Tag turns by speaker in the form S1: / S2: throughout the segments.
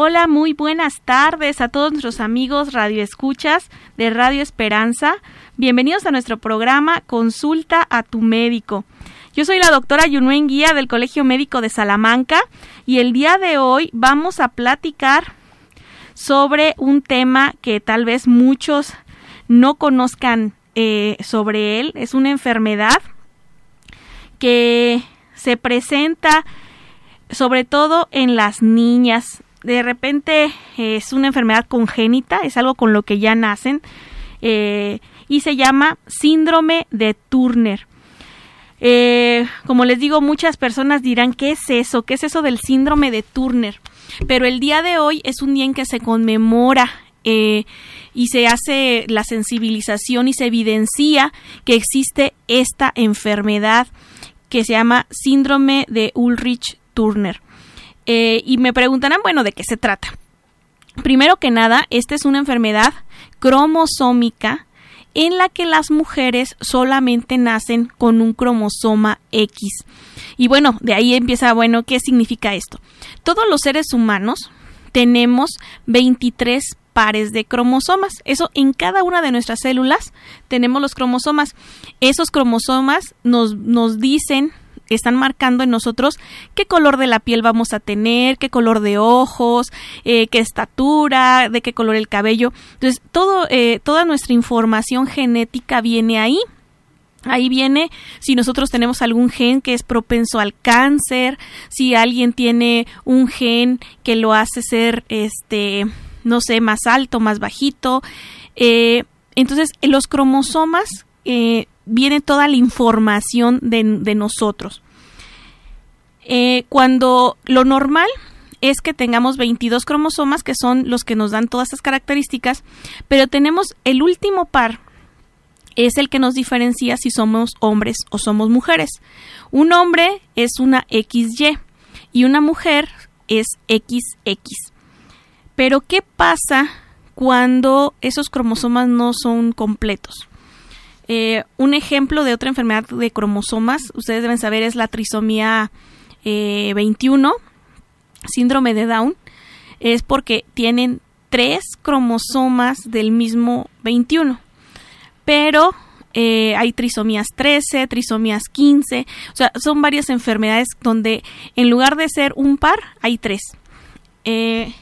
S1: Hola, muy buenas tardes a todos nuestros amigos radioescuchas de Radio Esperanza. Bienvenidos a nuestro programa Consulta a tu médico. Yo soy la doctora Yunuen Guía del Colegio Médico de Salamanca y el día de hoy vamos a platicar sobre un tema que tal vez muchos no conozcan eh, sobre él. Es una enfermedad que se presenta sobre todo en las niñas de repente eh, es una enfermedad congénita, es algo con lo que ya nacen, eh, y se llama síndrome de Turner. Eh, como les digo, muchas personas dirán, ¿qué es eso? ¿Qué es eso del síndrome de Turner? Pero el día de hoy es un día en que se conmemora y se hace la sensibilización y se evidencia que existe esta enfermedad que se llama síndrome de Ulrich Turner. Eh, y me preguntarán, bueno, ¿de qué se trata? Primero que nada, esta es una enfermedad cromosómica en la que las mujeres solamente nacen con un cromosoma X. Y bueno, de ahí empieza, bueno, ¿qué significa esto? Todos los seres humanos tenemos 23 pares de cromosomas. Eso en cada una de nuestras células tenemos los cromosomas. Esos cromosomas nos, nos dicen están marcando en nosotros qué color de la piel vamos a tener, qué color de ojos, eh, qué estatura, de qué color el cabello. Entonces, todo, eh, toda nuestra información genética viene ahí. Ahí viene si nosotros tenemos algún gen que es propenso al cáncer, si alguien tiene un gen que lo hace ser, este, no sé, más alto, más bajito. Eh, entonces, los cromosomas viene toda la información de, nosotros. Eh, cuando lo normal es que tengamos 22 cromosomas, que son los que nos dan todas estas características, pero tenemos el último par, es el que nos diferencia si somos hombres o somos mujeres. Un hombre es una XY y una mujer es XX. Pero ¿qué pasa cuando esos cromosomas no son completos? Eh, un ejemplo de otra enfermedad de cromosomas, ustedes deben saber, es la trisomía 21, eh, síndrome de Down, es porque tienen tres cromosomas del mismo 21. Pero eh, hay trisomías 13, trisomías 15, o sea, son varias enfermedades donde en lugar de ser un par, hay tres. en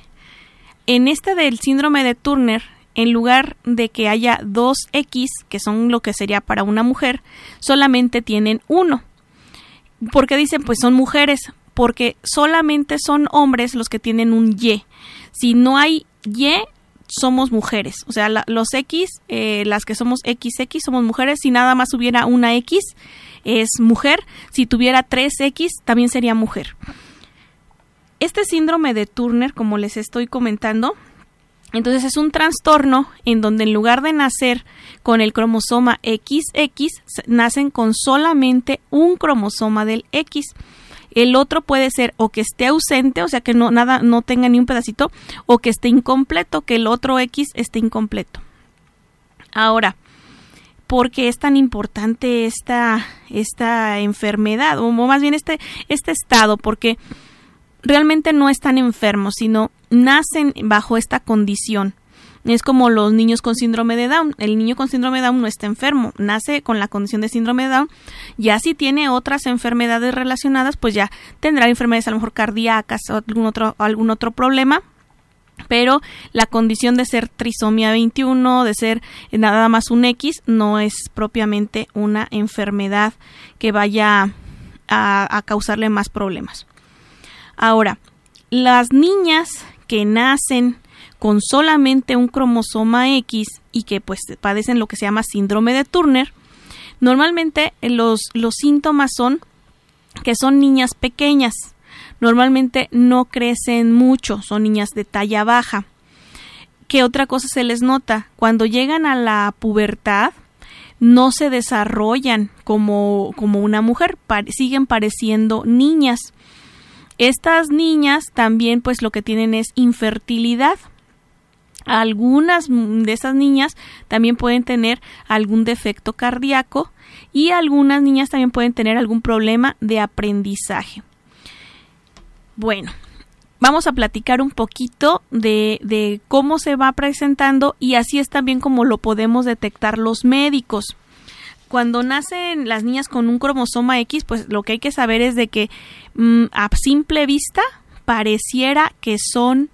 S1: este del síndrome de Turner, en lugar de que haya dos X, que son lo que sería para una mujer, solamente tienen uno. ¿Por qué dicen pues son mujeres? Porque solamente son hombres los que tienen un Y. Si no hay Y, somos mujeres. O sea, los X, eh, las que somos XX, somos mujeres. Si nada más hubiera una X, es mujer. Si tuviera tres X, también sería mujer. Este síndrome de Turner, como les estoy comentando, entonces es un trastorno en donde en lugar de nacer con el cromosoma XX, nacen con solamente un cromosoma del X. El otro puede ser o que esté ausente, o sea que no nada no tenga ni un pedacito, o que esté incompleto, que el otro X esté incompleto. Ahora, ¿por qué es tan importante esta, esta enfermedad? O más bien este, este estado, porque realmente no están enfermos, sino nacen bajo esta condición. Es como los niños con síndrome de Down. El niño con síndrome de Down no está enfermo, nace con la condición de síndrome de Down. Ya si tiene otras enfermedades relacionadas, pues ya tendrá enfermedades a lo mejor cardíacas o algún otro, algún otro problema. Pero la condición de ser trisomía 21, de ser nada más un X, no es propiamente una enfermedad que vaya a causarle más problemas. Ahora, las niñas que nacen con solamente un cromosoma X y que pues padecen lo que se llama síndrome de Turner, normalmente los, los síntomas son que son niñas pequeñas, normalmente no crecen mucho, son niñas de talla baja. ¿Qué otra cosa se les nota? Cuando llegan a la pubertad, no se desarrollan como, como una mujer, siguen pareciendo niñas. Estas niñas también pues lo que tienen es infertilidad. Algunas de esas niñas también pueden tener algún defecto cardíaco y algunas niñas también pueden tener algún problema de aprendizaje. Bueno, vamos a platicar un poquito de, de cómo se va presentando y así es también como lo podemos detectar los médicos cuando nacen las niñas con un cromosoma X, pues lo que hay que saber es de que mm, a simple vista pareciera que son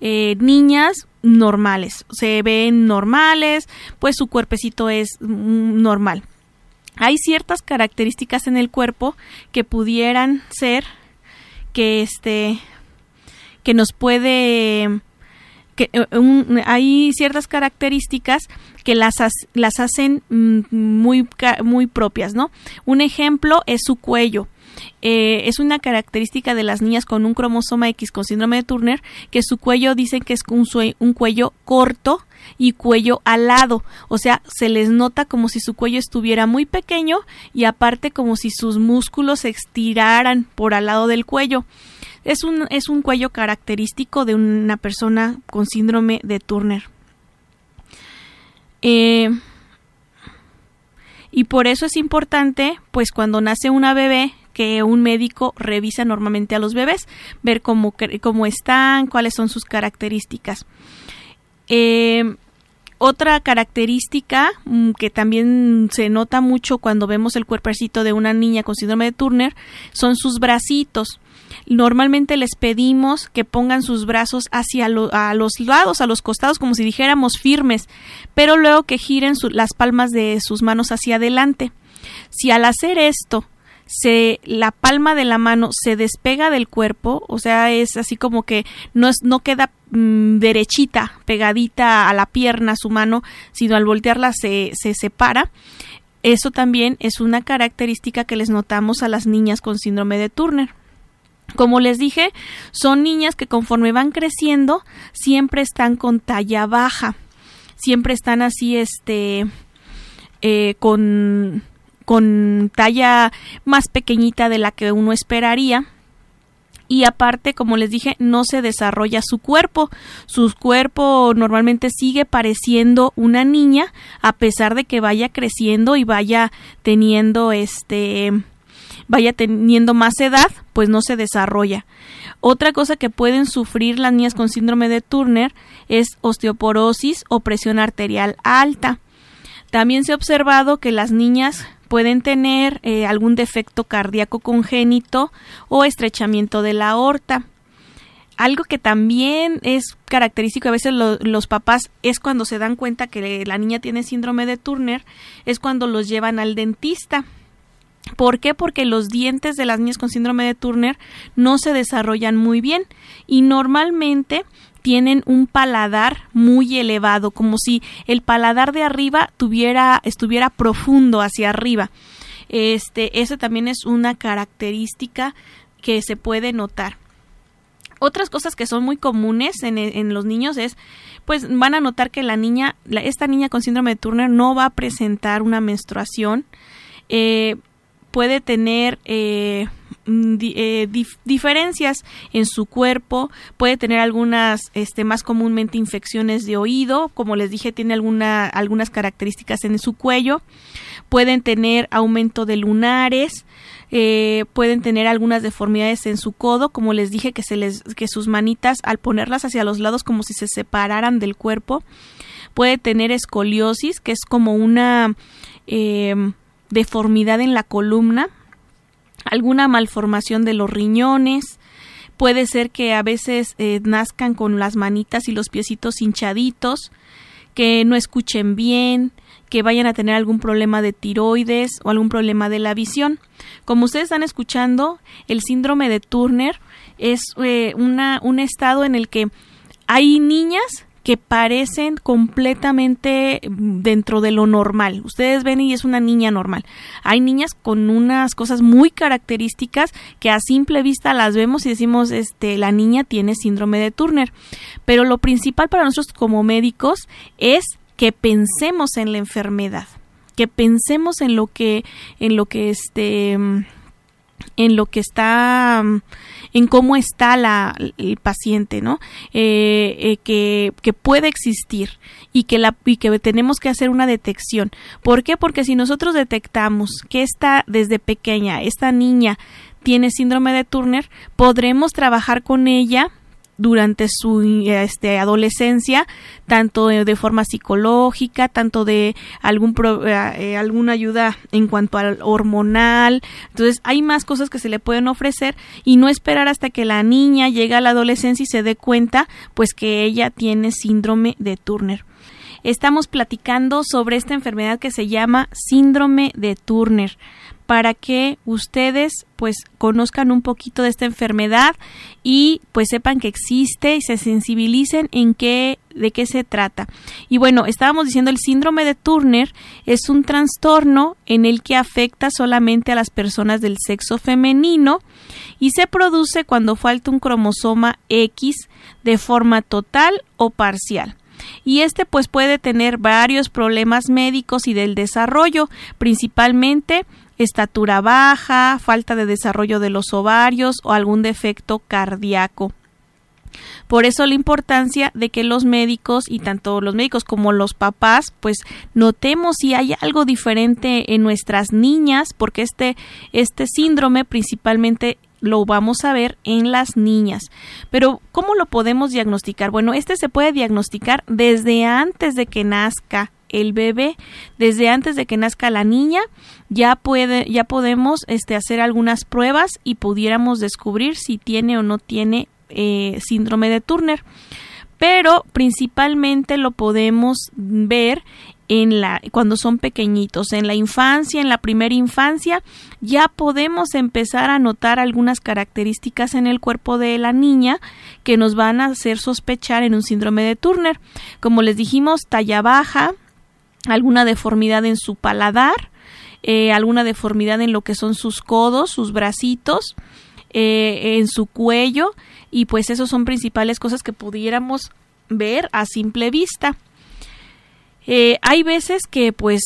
S1: eh, niñas normales, se ven normales, pues su cuerpecito es mm, normal. Hay ciertas características en el cuerpo que pudieran ser que este que nos puede que eh, hay ciertas características que las, las hacen mm, muy, muy propias, ¿no? Un ejemplo es su cuello. Eh, es una característica de las niñas con un cromosoma X con síndrome de Turner que su cuello dicen que es un, un cuello corto y cuello alado, o sea, se les nota como si su cuello estuviera muy pequeño y aparte como si sus músculos se estiraran por al lado del cuello. Es un, es un cuello característico de una persona con síndrome de Turner. Eh, y por eso es importante, pues cuando nace una bebé, que un médico revisa normalmente a los bebés, ver cómo, cómo están, cuáles son sus características. Eh, otra característica mm, que también se nota mucho cuando vemos el cuerpecito de una niña con síndrome de Turner son sus bracitos. Normalmente les pedimos que pongan sus brazos hacia a los lados, a los costados, como si dijéramos firmes, pero luego que giren las palmas de sus manos hacia adelante. Si al hacer esto se la palma de la mano se despega del cuerpo, o sea, es así como que no es, no queda mm, derechita, pegadita a la pierna su mano, sino al voltearla se, se separa. Eso también es una característica que les notamos a las niñas con síndrome de Turner. Como les dije, son niñas que conforme van creciendo siempre están con talla baja, siempre están así, este, eh, con con talla más pequeñita de la que uno esperaría y aparte, como les dije, no se desarrolla su cuerpo. Su cuerpo normalmente sigue pareciendo una niña a pesar de que vaya creciendo y vaya teniendo este vaya teniendo más edad, pues no se desarrolla. Otra cosa que pueden sufrir las niñas con síndrome de Turner es osteoporosis o presión arterial alta. También se ha observado que las niñas pueden tener eh, algún defecto cardíaco congénito o estrechamiento de la aorta. Algo que también es característico a veces los papás es cuando se dan cuenta que la niña tiene síndrome de Turner, es cuando los llevan al dentista. ¿Por qué? Porque los dientes de las niñas con síndrome de Turner no se desarrollan muy bien y normalmente tienen un paladar muy elevado, como si el paladar de arriba tuviera, estuviera profundo hacia arriba. Este, también es una característica que se puede notar. Otras cosas que son muy comunes en, los niños es, pues van a notar que la niña, esta niña con síndrome de Turner no va a presentar una menstruación. Eh, puede tener eh, mm, eh, diferencias en su cuerpo, puede tener algunas, este, más comúnmente infecciones de oído, como les dije, tiene alguna, algunas características en su cuello, pueden tener aumento de lunares, eh, pueden tener algunas deformidades en su codo, como les dije, que se les, que sus manitas al ponerlas hacia los lados como si se separaran del cuerpo, puede tener escoliosis, que es como una deformidad en la columna, alguna malformación de los riñones, puede ser que a veces eh, nazcan con las manitas y los piecitos hinchaditos, que no escuchen bien, que vayan a tener algún problema de tiroides o algún problema de la visión. Como ustedes están escuchando, el síndrome de Turner es eh, una, un estado en el que hay niñas que parecen completamente dentro de lo normal. Ustedes ven y es una niña normal. Hay niñas con unas cosas muy características que a simple vista las vemos y decimos, este, la niña tiene síndrome de Turner. Pero lo principal para nosotros como médicos es que pensemos en la enfermedad, que pensemos en lo que, en lo que este, en lo que está en cómo está la, el paciente, ¿no? Eh, eh, que, que, puede existir y que, la, y que tenemos que hacer una detección. ¿Por qué? Porque si nosotros detectamos que está desde pequeña, esta niña tiene síndrome de Turner, podremos trabajar con ella durante su este, adolescencia, tanto de forma psicológica, tanto de algún eh, eh, alguna ayuda en cuanto al hormonal. Entonces, hay más cosas que se le pueden ofrecer y no esperar hasta que la niña llegue a la adolescencia y se dé cuenta, pues que ella tiene síndrome de Turner. Estamos platicando sobre esta enfermedad que se llama síndrome de Turner para que ustedes pues conozcan un poquito de esta enfermedad y pues sepan que existe y se sensibilicen en qué de qué se trata. Y bueno, estábamos diciendo el síndrome de Turner es un trastorno en el que afecta solamente a las personas del sexo femenino y se produce cuando falta un cromosoma X de forma total o parcial y este pues puede tener varios problemas médicos y del desarrollo, principalmente estatura baja, falta de desarrollo de los ovarios o algún defecto cardíaco. Por eso la importancia de que los médicos y tanto los médicos como los papás pues notemos si hay algo diferente en nuestras niñas porque este este síndrome principalmente lo vamos a ver en las niñas. Pero ¿cómo lo podemos diagnosticar? Bueno, este se puede diagnosticar desde antes de que nazca el bebé desde antes de que nazca la niña ya puede ya podemos este hacer algunas pruebas y pudiéramos descubrir si tiene o no tiene eh, síndrome de Turner. Pero principalmente lo podemos ver en la cuando son pequeñitos en la infancia en la primera infancia ya podemos empezar a notar algunas características en el cuerpo de la niña que nos van a hacer sospechar en un síndrome de Turner. Como les dijimos talla baja alguna deformidad en su paladar, eh, alguna deformidad en lo que son sus codos, sus bracitos, eh, en su cuello y pues esos son principales cosas que pudiéramos ver a simple vista. Eh, hay veces que pues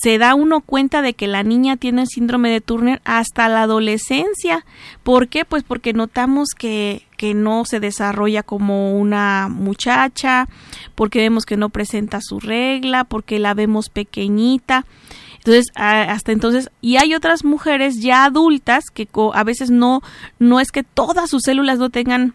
S1: se da uno cuenta de que la niña tiene el síndrome de Turner hasta la adolescencia. ¿Por qué? Pues porque notamos que, que no se desarrolla como una muchacha, porque vemos que no presenta su regla, porque la vemos pequeñita. Entonces, hasta entonces, y hay otras mujeres ya adultas que a veces no, no es que todas sus células no tengan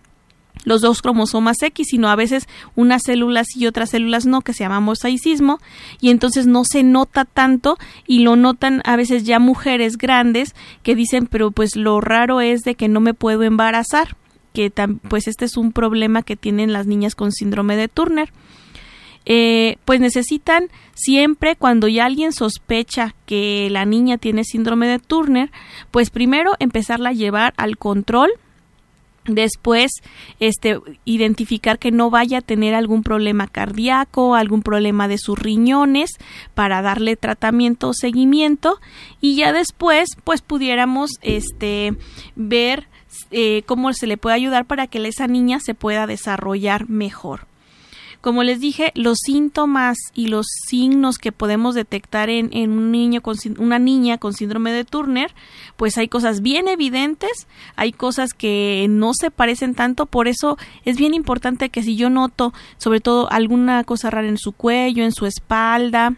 S1: los dos cromosomas X, sino a veces unas células y otras células no, que se llama mosaicismo, y entonces no se nota tanto y lo notan a veces ya mujeres grandes que dicen, pero pues lo raro es de que no me puedo embarazar, que pues este es un problema que tienen las niñas con síndrome de Turner. Eh, pues necesitan siempre cuando ya alguien sospecha que la niña tiene síndrome de Turner, pues primero empezarla a llevar al control Después, este, identificar que no vaya a tener algún problema cardíaco, algún problema de sus riñones para darle tratamiento o seguimiento y ya después, pues pudiéramos, este, ver eh, cómo se le puede ayudar para que esa niña se pueda desarrollar mejor. Como les dije, los síntomas y los signos que podemos detectar en, un niño con, una niña con síndrome de Turner, pues hay cosas bien evidentes, hay cosas que no se parecen tanto, por eso es bien importante que si yo noto sobre todo alguna cosa rara en su cuello, en su espalda,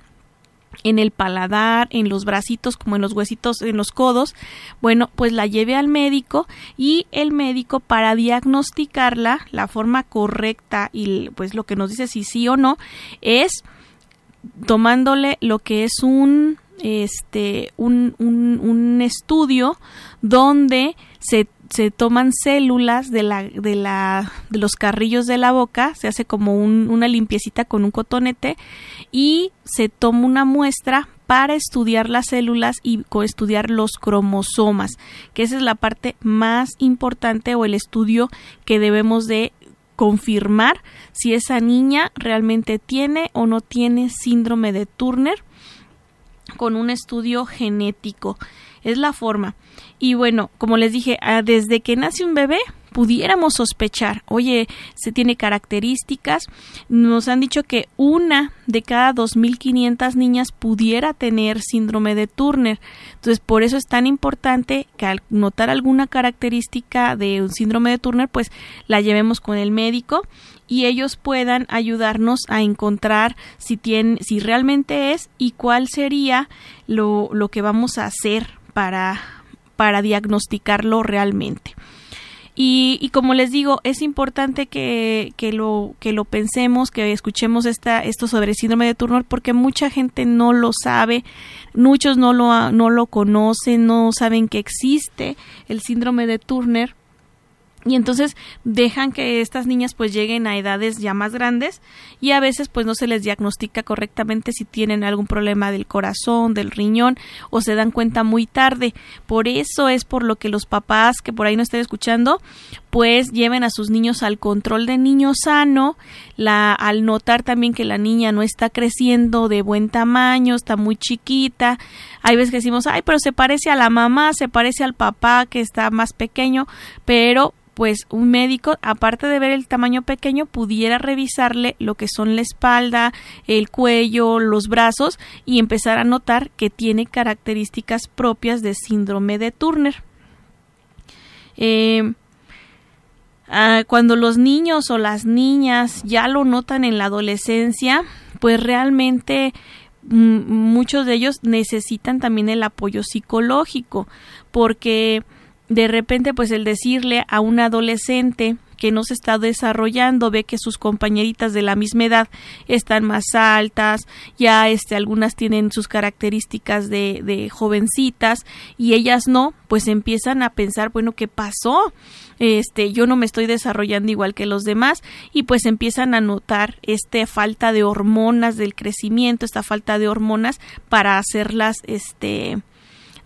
S1: en el paladar, en los bracitos, como en los huesitos, en los codos, bueno, pues la lleve al médico y el médico para diagnosticarla, la forma correcta y pues lo que nos dice si sí o no, es tomándole lo que es un este un, un, un estudio donde se se toman células de la, de la, de los carrillos de la boca, se hace como una limpiecita con un cotonete y se toma una muestra para estudiar las células y estudiar los cromosomas, que esa es la parte más importante o el estudio que debemos de confirmar si esa niña realmente tiene o no tiene síndrome de Turner con un estudio genético. Es la forma. Y bueno, como les dije, ah, desde que nace un bebé pudiéramos sospechar, oye, se tiene características, nos han dicho que una de cada 2.500 niñas pudiera tener síndrome de Turner. Entonces, por eso es tan importante que al notar alguna característica de un síndrome de Turner, pues la llevemos con el médico y ellos puedan ayudarnos a encontrar si tiene, si realmente es y cuál sería lo, lo que vamos a hacer para, para diagnosticarlo realmente. Y, como les digo, es importante que, que, lo, que lo pensemos, que escuchemos esta, esto sobre el síndrome de Turner, porque mucha gente no lo sabe, muchos no lo, no lo conocen, no saben que existe el síndrome de Turner y entonces dejan que estas niñas pues lleguen a edades ya más grandes y a veces pues no se les diagnostica correctamente si tienen algún problema del corazón, del riñón o se dan cuenta muy tarde. Por eso es por lo que los papás que por ahí no estén escuchando pues lleven a sus niños al control de niño sano, la, al notar también que la niña no está creciendo de buen tamaño, está muy chiquita, hay veces que decimos, ay, pero se parece a la mamá, se parece al papá que está más pequeño, pero pues un médico, aparte de ver el tamaño pequeño, pudiera revisarle lo que son la espalda, el cuello, los brazos y empezar a notar que tiene características propias de síndrome de Turner. Eh, ah, cuando los niños o las niñas ya lo notan en la adolescencia, pues realmente mm, muchos de ellos necesitan también el apoyo psicológico porque de repente pues el decirle a un adolescente que no se está desarrollando, ve que sus compañeritas de la misma edad están más altas, ya este, algunas tienen sus características de, de jovencitas y ellas no, pues empiezan a pensar, bueno, ¿qué pasó? Este, yo no me estoy desarrollando igual que los demás y pues empiezan a notar esta falta de hormonas del crecimiento, esta falta de hormonas para hacerlas, este,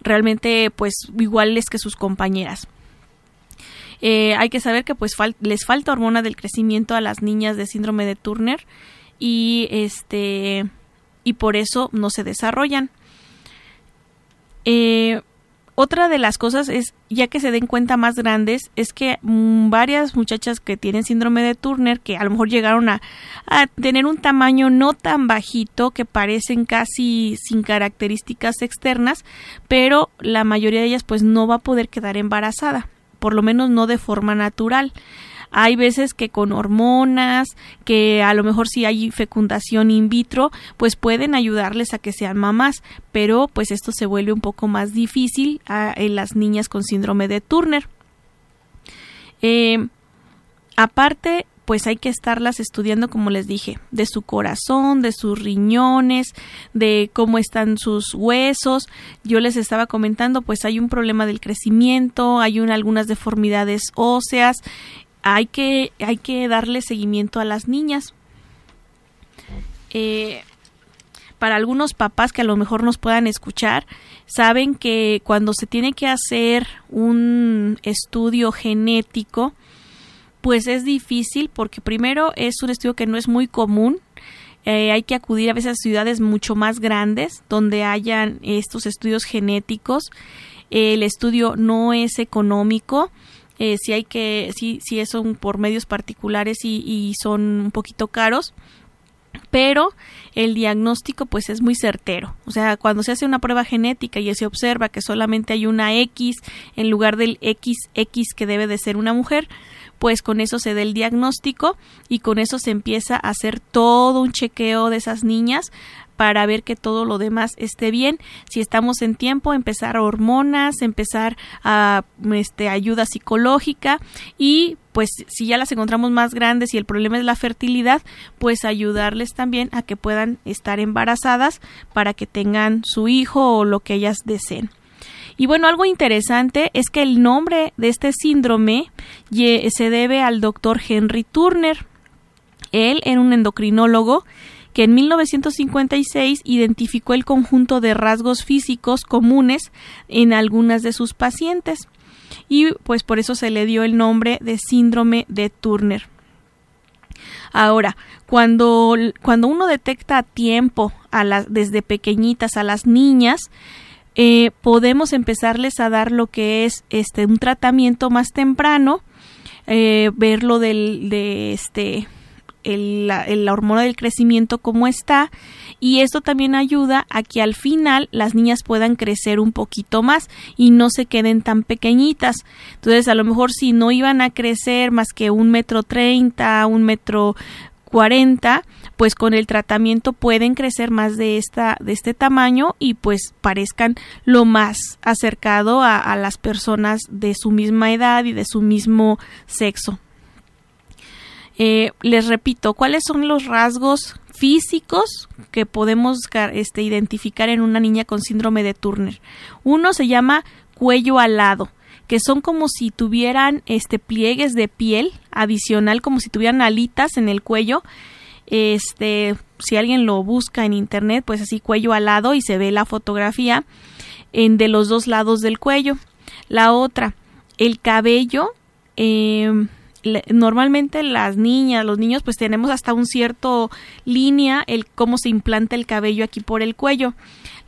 S1: realmente pues iguales que sus compañeras. Eh, hay que saber que pues les falta hormona del crecimiento a las niñas de síndrome de Turner y este y por eso no se desarrollan. Eh, otra de las cosas es, ya que se den cuenta más grandes, es que mm, varias muchachas que tienen síndrome de Turner, que a lo mejor llegaron a, a, tener un tamaño no tan bajito, que parecen casi sin características externas, pero la mayoría de ellas pues no va a poder quedar embarazada, por lo menos no de forma natural. Hay veces que con hormonas, que a lo mejor si hay fecundación in vitro, pues pueden ayudarles a que sean mamás, pero pues esto se vuelve un poco más difícil ah, en las niñas con síndrome de Turner. Eh, aparte, pues hay que estarlas estudiando, como les dije, de su corazón, de sus riñones, de cómo están sus huesos. Yo les estaba comentando, pues hay un problema del crecimiento, hay algunas deformidades óseas, hay que, hay que darle seguimiento a las niñas. Eh, para algunos papás que a lo mejor nos puedan escuchar, saben que cuando se tiene que hacer un estudio genético, pues es difícil porque primero es un estudio que no es muy común. Eh, hay que acudir a veces a ciudades mucho más grandes donde hayan estos estudios genéticos. el estudio no es económico eh, si hay que, si, si son por medios particulares y, y son un poquito caros, pero el diagnóstico pues es muy certero. O sea, cuando se hace una prueba genética y se observa que solamente hay una X en lugar del XX que debe de ser una mujer, pues con eso se da el diagnóstico y con eso se empieza a hacer todo un chequeo de esas niñas para ver que todo lo demás esté bien. Si estamos en tiempo, empezar hormonas, empezar a este, ayuda psicológica y pues si ya las encontramos más grandes y el problema es la fertilidad, pues ayudarles también a que puedan estar embarazadas para que tengan su hijo o lo que ellas deseen. Y bueno, algo interesante es que el nombre de este síndrome se debe al doctor Henry Turner. Él era un endocrinólogo que en 1956 identificó el conjunto de rasgos físicos comunes en algunas de sus pacientes y pues por eso se le dio el nombre de síndrome de Turner. Ahora, cuando, cuando uno detecta a tiempo a las, desde pequeñitas a las niñas, eh, podemos empezarles a dar lo que es este un tratamiento más temprano, eh, verlo del, de este el, la, hormona del crecimiento como está y esto también ayuda a que al final las niñas puedan crecer un poquito más y no se queden tan pequeñitas entonces a lo mejor si no iban a crecer más que un metro treinta un metro 40, pues con el tratamiento pueden crecer más de esta de este tamaño y pues parezcan lo más acercado a las personas de su misma edad y de su mismo sexo. Eh, les repito, ¿cuáles son los rasgos físicos que podemos este, identificar en una niña con síndrome de Turner? Uno se llama cuello alado, que son como si tuvieran este pliegues de piel adicional, como si tuvieran alitas en el cuello. Este, si alguien lo busca en internet, pues así cuello alado y se ve la fotografía en de los dos lados del cuello. La otra, el cabello eh, normalmente las niñas, los niños, pues tenemos hasta un cierto línea el cómo se implanta el cabello aquí por el cuello.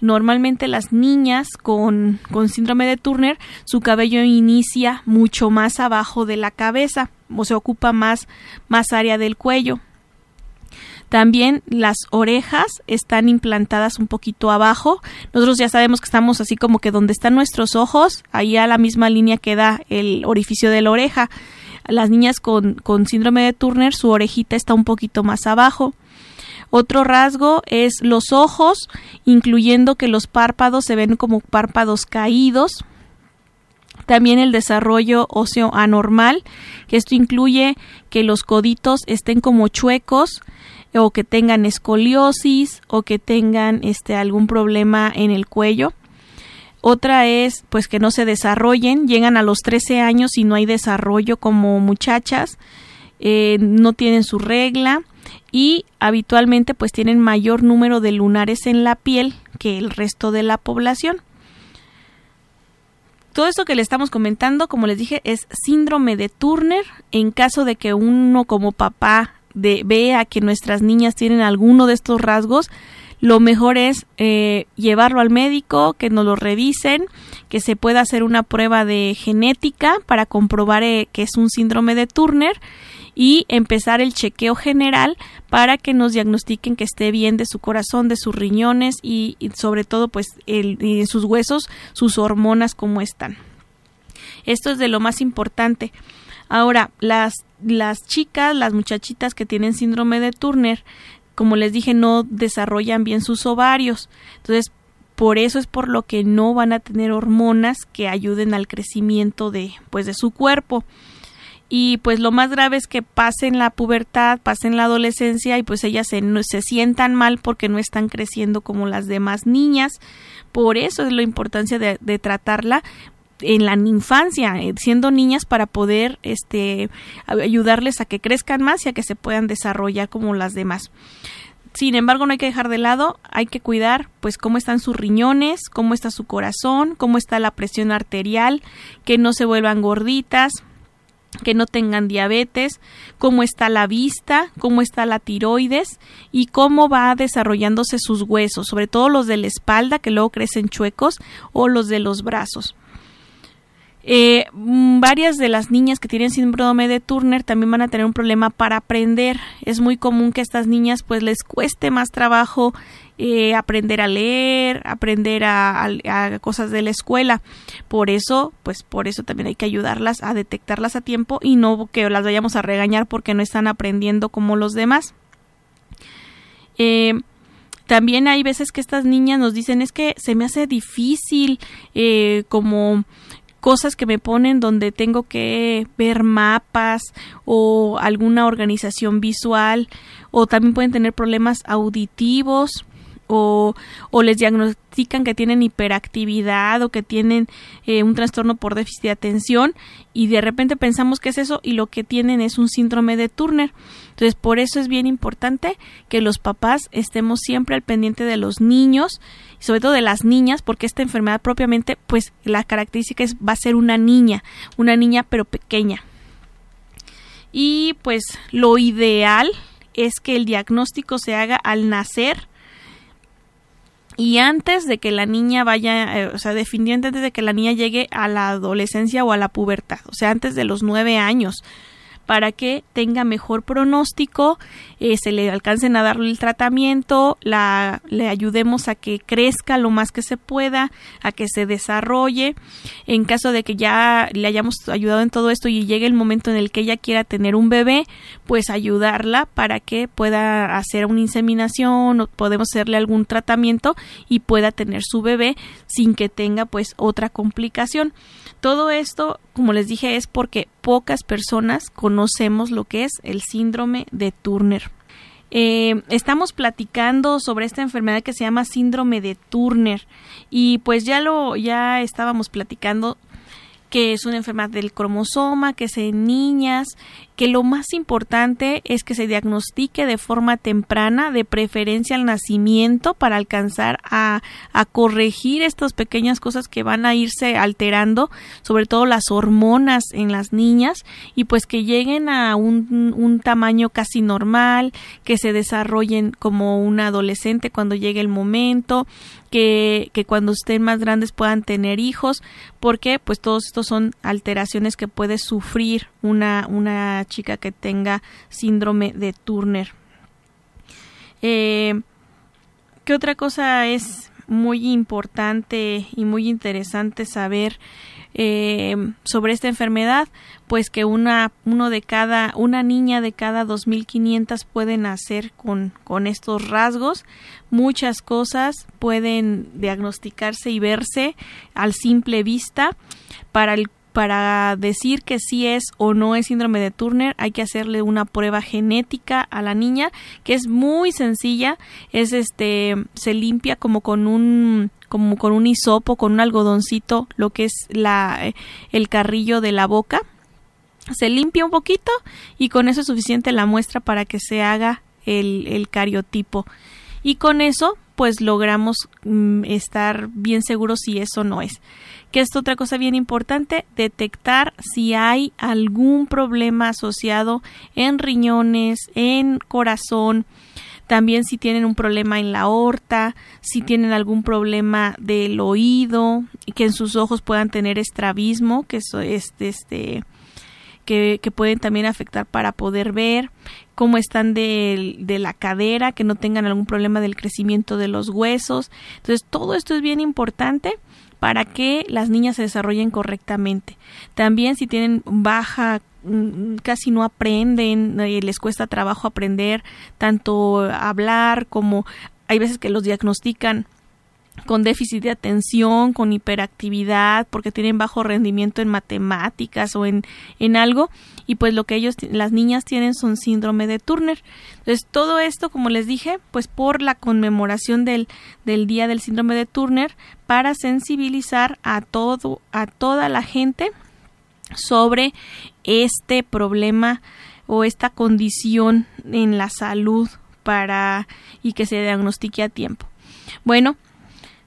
S1: Normalmente las niñas con, con síndrome de Turner, su cabello inicia mucho más abajo de la cabeza o se ocupa más, más área del cuello. También las orejas están implantadas un poquito abajo. Nosotros ya sabemos que estamos así como que donde están nuestros ojos, ahí a la misma línea queda el orificio de la oreja. Las niñas con, con síndrome de Turner, su orejita está un poquito más abajo. Otro rasgo es los ojos, incluyendo que los párpados se ven como párpados caídos. También el desarrollo óseo anormal, que esto incluye que los coditos estén como chuecos o que tengan escoliosis o que tengan este algún problema en el cuello. Otra es pues que no se desarrollen, llegan a los 13 años y no hay desarrollo como muchachas, eh, no tienen su regla y habitualmente pues tienen mayor número de lunares en la piel que el resto de la población. Todo esto que le estamos comentando, como les dije, es síndrome de Turner. En caso de que uno como papá de, vea que nuestras niñas tienen alguno de estos rasgos, lo mejor es eh, llevarlo al médico, que nos lo revisen, que se pueda hacer una prueba de genética para comprobar eh, que es un síndrome de Turner y empezar el chequeo general para que nos diagnostiquen que esté bien de su corazón, de sus riñones y, sobre todo pues en sus huesos, sus hormonas cómo están. Esto es de lo más importante. Ahora, las, las chicas, las muchachitas que tienen síndrome de Turner, como les dije, no desarrollan bien sus ovarios. Entonces, por eso es por lo que no van a tener hormonas que ayuden al crecimiento de, pues, de su cuerpo. Y pues lo más grave es que pasen la pubertad, pasen la adolescencia y pues ellas se, se sientan mal porque no están creciendo como las demás niñas. Por eso es la importancia de, de tratarla en la infancia, eh, siendo niñas para poder este ayudarles a que crezcan más y a que se puedan desarrollar como las demás. Sin embargo, no hay que dejar de lado, hay que cuidar pues cómo están sus riñones, cómo está su corazón, cómo está la presión arterial, que no se vuelvan gorditas, que no tengan diabetes, cómo está la vista, cómo está la tiroides y cómo va desarrollándose sus huesos, sobre todo los de la espalda que luego crecen chuecos o los de los brazos. Eh, mm, varias de las niñas que tienen síndrome de Turner también van a tener un problema para aprender. Es muy común que a estas niñas pues les cueste más trabajo eh, aprender a leer, aprender a, cosas de la escuela. Por eso, pues por eso también hay que ayudarlas a detectarlas a tiempo y no que las vayamos a regañar porque no están aprendiendo como los demás. Eh, también hay veces que estas niñas nos dicen es que se me hace difícil eh, como cosas que me ponen donde tengo que ver mapas o alguna organización visual o también pueden tener problemas auditivos o, les diagnostican que tienen hiperactividad o que tienen eh, un trastorno por déficit de atención y de repente pensamos que es eso y lo que tienen es un síndrome de Turner. Entonces, por eso es bien importante que los papás estemos siempre al pendiente de los niños y sobre todo de las niñas, porque esta enfermedad propiamente, pues la característica es va a ser una niña, una niña pero pequeña. Y pues lo ideal es que el diagnóstico se haga al nacer y antes de que la niña vaya, eh, o sea, definitivamente antes de que la niña llegue a la adolescencia o a la pubertad, o sea, antes de los nueve años, para que tenga mejor pronóstico, eh, se le alcancen a darle el tratamiento, la, le ayudemos a que crezca lo más que se pueda, a que se desarrolle. En caso de que ya le hayamos ayudado en todo esto y llegue el momento en el que ella quiera tener un bebé, pues ayudarla para que pueda hacer una inseminación o podemos hacerle algún tratamiento y pueda tener su bebé sin que tenga pues otra complicación. Todo esto, como les dije, es porque pocas personas conocemos lo que es el síndrome de Turner. Eh, estamos platicando sobre esta enfermedad que se llama síndrome de Turner y pues ya lo ya estábamos platicando que es una enfermedad del cromosoma, que es en niñas, que lo más importante es que se diagnostique de forma temprana, de preferencia al nacimiento, para alcanzar a, a corregir estas pequeñas cosas que van a irse alterando, sobre todo las hormonas en las niñas, y pues que lleguen a un, un tamaño casi normal, que se desarrollen como un adolescente cuando llegue el momento, que, que, cuando estén más grandes puedan tener hijos, porque pues todos estos son alteraciones que puede sufrir una, una chica que tenga síndrome de Turner. Eh, ¿Qué otra cosa es muy importante y muy interesante saber eh, sobre esta enfermedad? Pues que una, uno de cada, una niña de cada 2.500 puede nacer con, con estos rasgos. Muchas cosas pueden diagnosticarse y verse al simple vista. Para el para decir que sí es o no es síndrome de Turner hay que hacerle una prueba genética a la niña que es muy sencilla es este se limpia como con un como con un hisopo con un algodoncito lo que es la el carrillo de la boca. Se limpia un poquito y con eso es suficiente la muestra para que se haga el, el cariotipo. Y con eso pues logramos mm, estar bien seguros si eso no es que es otra cosa bien importante, detectar si hay algún problema asociado en riñones, en corazón, también si tienen un problema en la aorta, si tienen algún problema del oído, que en sus ojos puedan tener estrabismo, que es este, que, que, pueden también afectar para poder ver, cómo están de, de, la cadera, que no tengan algún problema del crecimiento de los huesos. Entonces, todo esto es bien importante para que las niñas se desarrollen correctamente. También si tienen baja mm, casi no aprenden, eh, les cuesta trabajo aprender tanto hablar como hay veces que los diagnostican con déficit de atención, con hiperactividad, porque tienen bajo rendimiento en matemáticas o en, en algo, y pues lo que ellos, las niñas tienen son síndrome de Turner. Entonces, todo esto, como les dije, pues por la conmemoración del, del Día del Síndrome de Turner, para sensibilizar a todo, a toda la gente sobre este problema o esta condición en la salud para y que se diagnostique a tiempo. Bueno,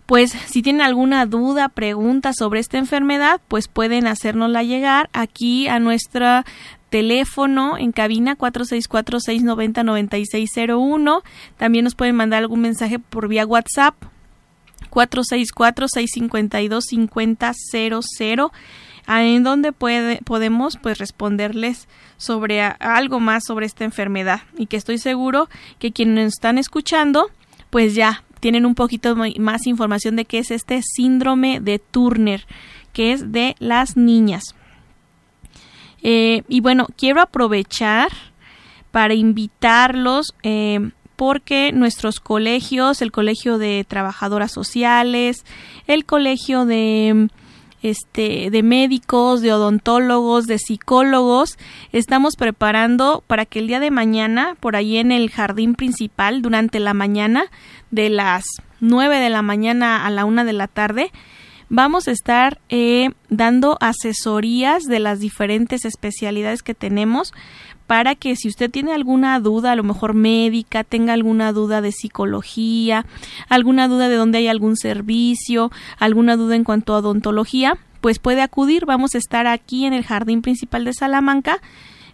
S1: pues si tienen alguna duda, pregunta sobre esta enfermedad, pues pueden hacérnosla llegar aquí a nuestro teléfono en cabina 464-690-9601. También nos pueden mandar algún mensaje por vía WhatsApp 464-652-5000 en donde puede, podemos pues responderles sobre algo más sobre esta enfermedad y que estoy seguro que quienes están escuchando pues ya tienen un poquito más información de qué es este síndrome de Turner, que es de las niñas. Eh, y bueno, quiero aprovechar para invitarlos eh, porque nuestros colegios, el Colegio de Trabajadoras Sociales, el Colegio de este, de médicos, de odontólogos, de psicólogos. Estamos preparando para que el día de mañana, por ahí en el jardín principal, durante la mañana, de las 9 de la mañana a la 1 de la tarde, vamos a estar eh, dando asesorías de las diferentes especialidades que tenemos para que si usted tiene alguna duda, a lo mejor médica, tenga alguna duda de psicología, alguna duda de dónde hay algún servicio, alguna duda en cuanto a odontología, pues puede acudir. Vamos a estar aquí en el jardín principal de Salamanca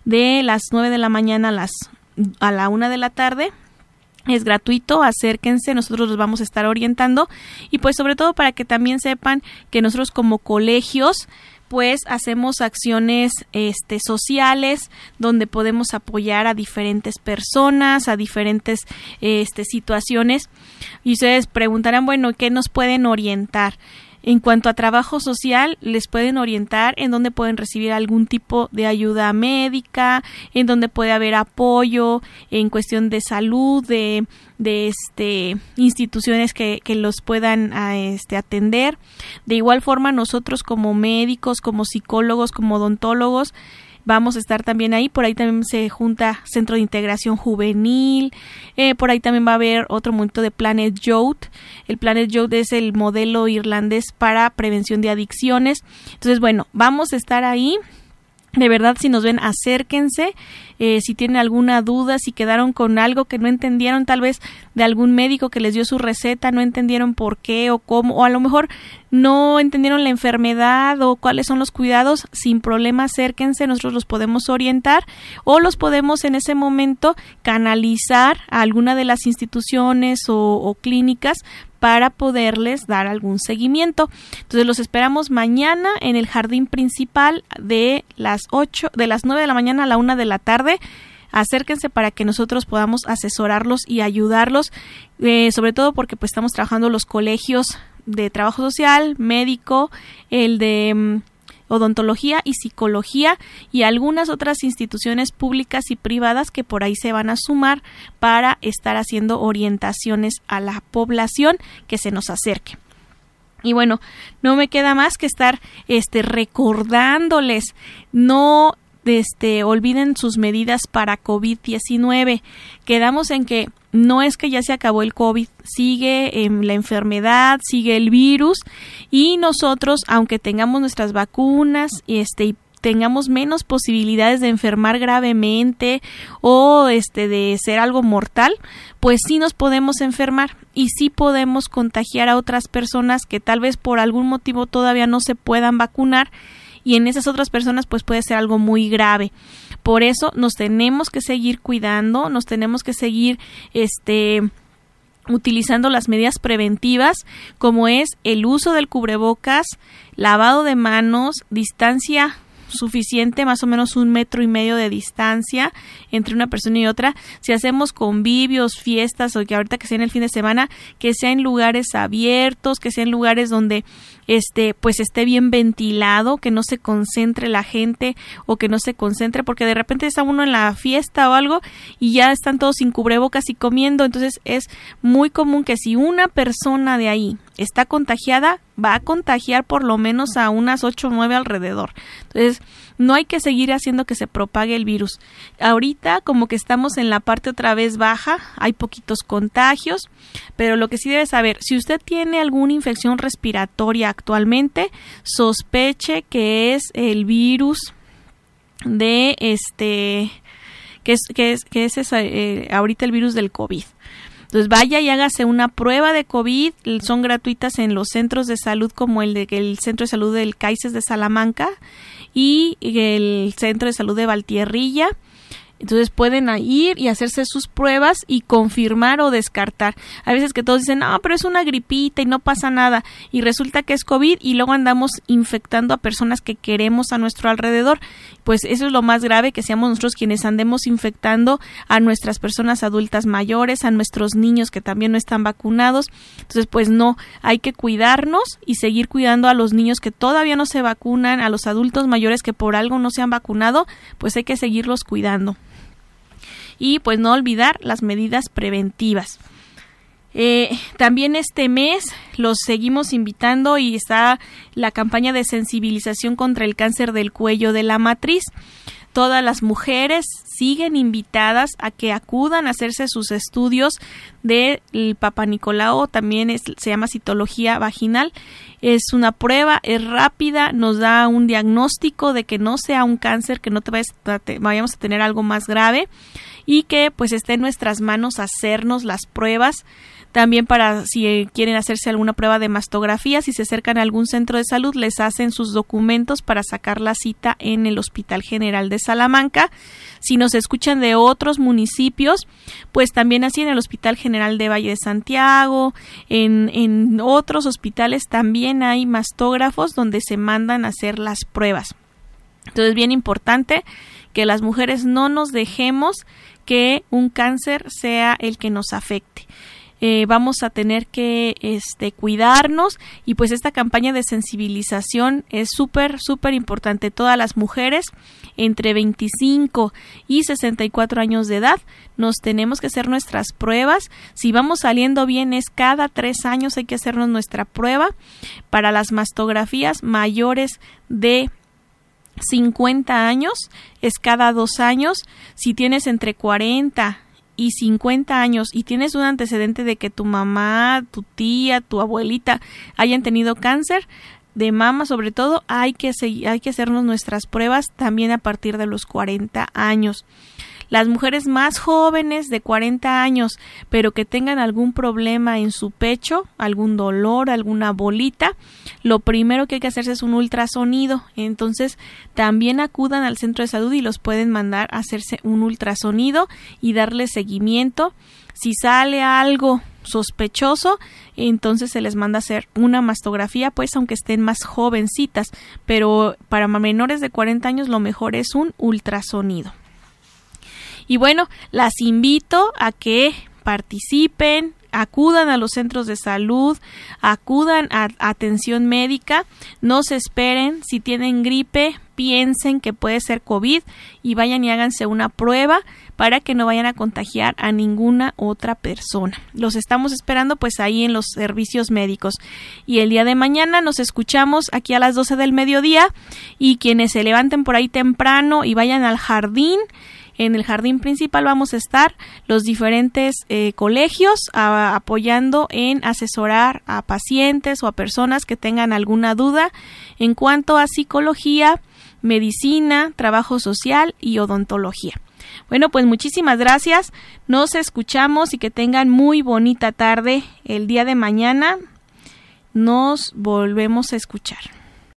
S1: de las 9 de la mañana a las a la 1 de la tarde es gratuito, acérquense, nosotros los vamos a estar orientando y pues sobre todo para que también sepan que nosotros como colegios pues hacemos acciones este, sociales donde podemos apoyar a diferentes personas, a diferentes este, situaciones. Y ustedes preguntarán, bueno, ¿qué nos pueden orientar? En cuanto a trabajo social, les pueden orientar en dónde pueden recibir algún tipo de ayuda médica, en dónde puede haber apoyo en cuestión de salud, de, de este, instituciones que, que los puedan a, este, atender. De igual forma, nosotros como médicos, como psicólogos, como odontólogos, vamos a estar también ahí. Por ahí también se junta Centro de Integración Juvenil. Eh, por ahí también va a haber otro momento de Planet Youth. El Planet Youth es el modelo irlandés para prevención de adicciones. Entonces, bueno, vamos a estar ahí. De verdad, si nos ven, acérquense. Eh, si tienen alguna duda, si quedaron con algo que no entendieron, tal vez de algún médico que les dio su receta, no entendieron por qué o cómo, o a lo mejor no entendieron la enfermedad o cuáles son los cuidados, sin problema acérquense, nosotros los podemos orientar o los podemos en ese momento canalizar a alguna de las instituciones o, o clínicas para poderles dar algún seguimiento. Entonces los esperamos mañana en el jardín principal de las 8, de las 9 de la mañana a la 1 de la tarde acérquense para que nosotros podamos asesorarlos y ayudarlos, eh, sobre todo porque pues estamos trabajando los colegios de trabajo social, médico, el de mm, odontología y psicología y algunas otras instituciones públicas y privadas que por ahí se van a sumar para estar haciendo orientaciones a la población que se nos acerque. Y bueno, no me queda más que estar este recordándoles no este, olviden sus medidas para COVID-19. Quedamos en que no es que ya se acabó el COVID, sigue en la enfermedad, sigue el virus y nosotros, aunque tengamos nuestras vacunas este, y tengamos menos posibilidades de enfermar gravemente o este de ser algo mortal, pues sí nos podemos enfermar y sí podemos contagiar a otras personas que tal vez por algún motivo todavía no se puedan vacunar y en esas otras personas pues puede ser algo muy grave. Por eso nos tenemos que seguir cuidando, nos tenemos que seguir este utilizando las medidas preventivas como es el uso del cubrebocas, lavado de manos, distancia suficiente, más o menos un metro y medio de distancia entre una persona y otra. Si hacemos convivios, fiestas o que ahorita que sea en el fin de semana, que sea en lugares abiertos, que sea en lugares donde este pues esté bien ventilado, que no se concentre la gente o que no se concentre porque de repente está uno en la fiesta o algo y ya están todos sin cubrebocas y comiendo, entonces es muy común que si una persona de ahí está contagiada, va a contagiar por lo menos a unas 8 o 9 alrededor. Entonces, no hay que seguir haciendo que se propague el virus. Ahorita como que estamos en la parte otra vez baja, hay poquitos contagios, pero lo que sí debe saber, si usted tiene alguna infección respiratoria actualmente, sospeche que es el virus de este que es que es que es eh, ahorita el virus del COVID. Entonces vaya y hágase una prueba de COVID, son gratuitas en los centros de salud como el de el Centro de Salud del Caices de Salamanca y el Centro de Salud de Valtierrilla entonces pueden ir y hacerse sus pruebas y confirmar o descartar. A veces que todos dicen, no, pero es una gripita y no pasa nada. Y resulta que es COVID y luego andamos infectando a personas que queremos a nuestro alrededor. Pues eso es lo más grave, que seamos nosotros quienes andemos infectando a nuestras personas adultas mayores, a nuestros niños que también no están vacunados. Entonces, pues no, hay que cuidarnos y seguir cuidando a los niños que todavía no se vacunan, a los adultos mayores que por algo no se han vacunado, pues hay que seguirlos cuidando y pues no olvidar las medidas preventivas. Eh, también este mes los seguimos invitando y está la campaña de sensibilización contra el cáncer del cuello de la matriz. Todas las mujeres siguen invitadas a que acudan a hacerse sus estudios del Papa Nicolau, también se llama citología vaginal. Es una prueba, es rápida, nos da un diagnóstico de que no sea un cáncer, que no te vayamos a tener algo más grave y que pues esté en nuestras manos hacernos las pruebas también para si quieren hacerse alguna prueba de mastografía, si se acercan a algún centro de salud, les hacen sus documentos para sacar la cita en el Hospital General de Salamanca. Si nos escuchan de otros municipios, pues también así en el Hospital General de Valle de Santiago, en, en otros hospitales también hay mastógrafos donde se mandan a hacer las pruebas. Entonces, bien importante que las mujeres no nos dejemos que un cáncer sea el que nos afecte. Eh, vamos a tener que este, cuidarnos y pues esta campaña de sensibilización es súper, súper importante. Todas las mujeres entre 25 y 64 años de edad nos tenemos que hacer nuestras pruebas. Si vamos saliendo bien es cada tres años hay que hacernos nuestra prueba. Para las mastografías mayores de 50 años es cada dos años. Si tienes entre 40 y 50 años y tienes un antecedente de que tu mamá, tu tía, tu abuelita hayan tenido cáncer de mama sobre todo, hay que, hay que hacernos nuestras pruebas también a partir de los 40 años. Las mujeres más jóvenes de 40 años, pero que tengan algún problema en su pecho, algún dolor, alguna bolita, lo primero que hay que hacerse es un ultrasonido. Entonces, también acudan al centro de salud y los pueden mandar a hacerse un ultrasonido y darle seguimiento. Si sale algo sospechoso, entonces se les manda a hacer una mastografía, pues aunque estén más jovencitas, pero para menores de 40 años lo mejor es un ultrasonido. Y bueno, las invito a que participen, acudan a los centros de salud, acudan a atención médica, no se esperen, si tienen gripe, piensen que puede ser COVID y vayan y háganse una prueba para que no vayan a contagiar a ninguna otra persona. Los estamos esperando pues ahí en los servicios médicos. Y el día de mañana nos escuchamos aquí a las 12 del mediodía y quienes se levanten por ahí temprano y vayan al jardín en el jardín principal vamos a estar los diferentes eh, colegios apoyando en asesorar a pacientes o a personas que tengan alguna duda en cuanto a psicología, medicina, trabajo social y odontología. Bueno, pues muchísimas gracias. Nos escuchamos y que tengan muy bonita tarde. El día de mañana nos volvemos a escuchar.